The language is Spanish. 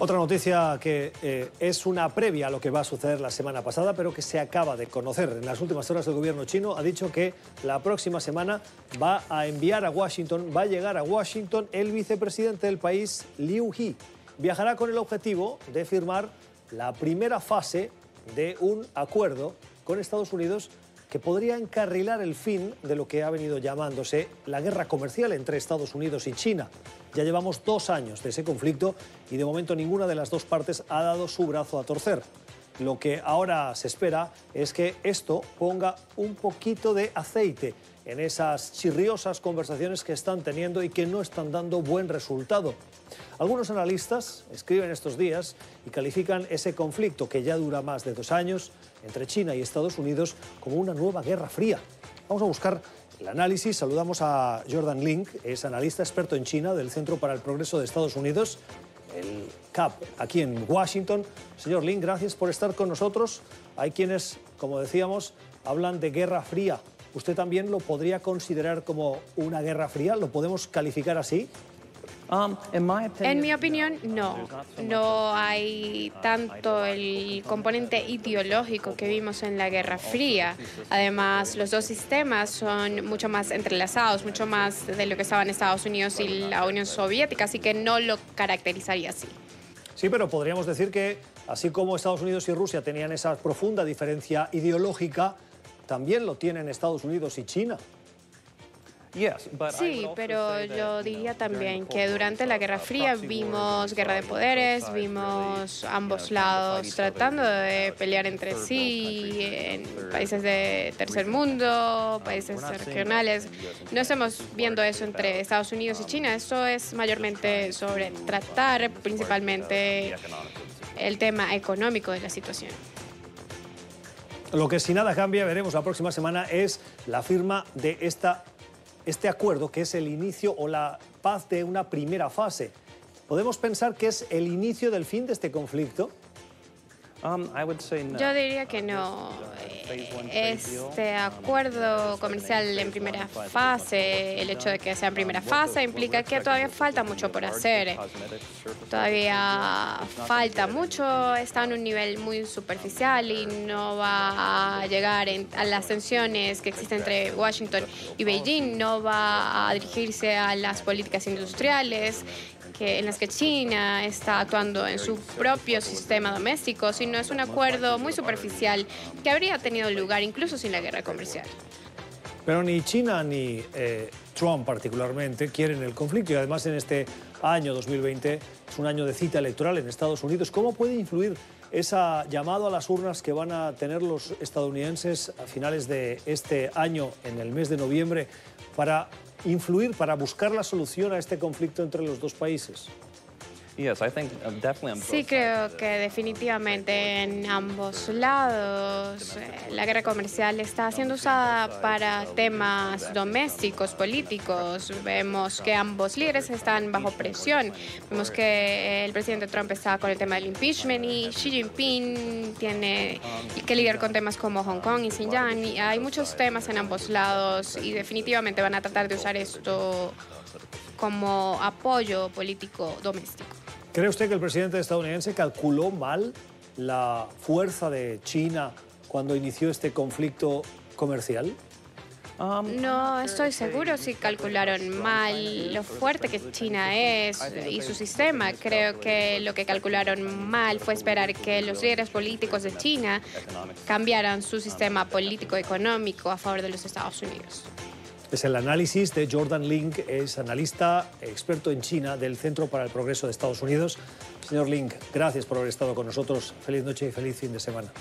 Otra noticia que eh, es una previa a lo que va a suceder la semana pasada, pero que se acaba de conocer. En las últimas horas el gobierno chino ha dicho que la próxima semana va a enviar a Washington, va a llegar a Washington el vicepresidente del país, Liu He. Viajará con el objetivo de firmar la primera fase de un acuerdo con Estados Unidos que podría encarrilar el fin de lo que ha venido llamándose la guerra comercial entre Estados Unidos y China. Ya llevamos dos años de ese conflicto y de momento ninguna de las dos partes ha dado su brazo a torcer. Lo que ahora se espera es que esto ponga un poquito de aceite en esas chirriosas conversaciones que están teniendo y que no están dando buen resultado. Algunos analistas escriben estos días y califican ese conflicto que ya dura más de dos años entre China y Estados Unidos como una nueva guerra fría. Vamos a buscar el análisis. Saludamos a Jordan Link, es analista experto en China del Centro para el Progreso de Estados Unidos, el CAP, aquí en Washington. Señor Link, gracias por estar con nosotros. Hay quienes, como decíamos, hablan de guerra fría. ¿Usted también lo podría considerar como una guerra fría? ¿Lo podemos calificar así? Um, en mi opinión, no. No hay tanto el componente ideológico que vimos en la Guerra Fría. Además, los dos sistemas son mucho más entrelazados, mucho más de lo que estaban Estados Unidos y la Unión Soviética, así que no lo caracterizaría así. Sí, pero podríamos decir que así como Estados Unidos y Rusia tenían esa profunda diferencia ideológica, también lo tienen Estados Unidos y China. Sí, pero yo diría también que durante la Guerra Fría vimos guerra de poderes, vimos ambos lados tratando de pelear entre sí en países de tercer mundo, países regionales. No estamos viendo eso entre Estados Unidos y China, eso es mayormente sobre tratar principalmente el tema económico de la situación. Lo que si nada cambia, veremos la próxima semana, es la firma de esta este acuerdo, que es el inicio o la paz de una primera fase. ¿Podemos pensar que es el inicio del fin de este conflicto? Um, Yo diría que no. Este acuerdo comercial en primera fase, el hecho de que sea en primera fase, implica que todavía falta mucho por hacer. Todavía falta mucho, está en un nivel muy superficial y no va a llegar a las tensiones que existen entre Washington y Beijing, no va a dirigirse a las políticas industriales que, en las que China está actuando en su propio sistema doméstico, sino es un acuerdo muy superficial que habría tenido lugar incluso sin la guerra comercial. Pero ni China ni eh, Trump particularmente quieren el conflicto y además en este año 2020 es un año de cita electoral en Estados Unidos. ¿Cómo puede influir ese llamado a las urnas que van a tener los estadounidenses a finales de este año, en el mes de noviembre, para influir para buscar la solución a este conflicto entre los dos países? Um, sí, creo que definitivamente en ambos lados eh, la guerra comercial está siendo usada para temas domésticos, políticos. Vemos que ambos líderes están bajo presión. Vemos que el presidente Trump está con el tema del impeachment y Xi Jinping tiene que lidiar con temas como Hong Kong y Xinjiang. Y hay muchos temas en ambos lados y definitivamente van a tratar de usar esto como apoyo político doméstico. ¿Cree usted que el presidente estadounidense calculó mal la fuerza de China cuando inició este conflicto comercial? Um, no estoy seguro si calcularon mal lo fuerte que China es y su sistema. Creo que lo que calcularon mal fue esperar que los líderes políticos de China cambiaran su sistema político-económico a favor de los Estados Unidos. Es el análisis de Jordan Link, es analista experto en China del Centro para el Progreso de Estados Unidos. Señor Link, gracias por haber estado con nosotros. Feliz noche y feliz fin de semana.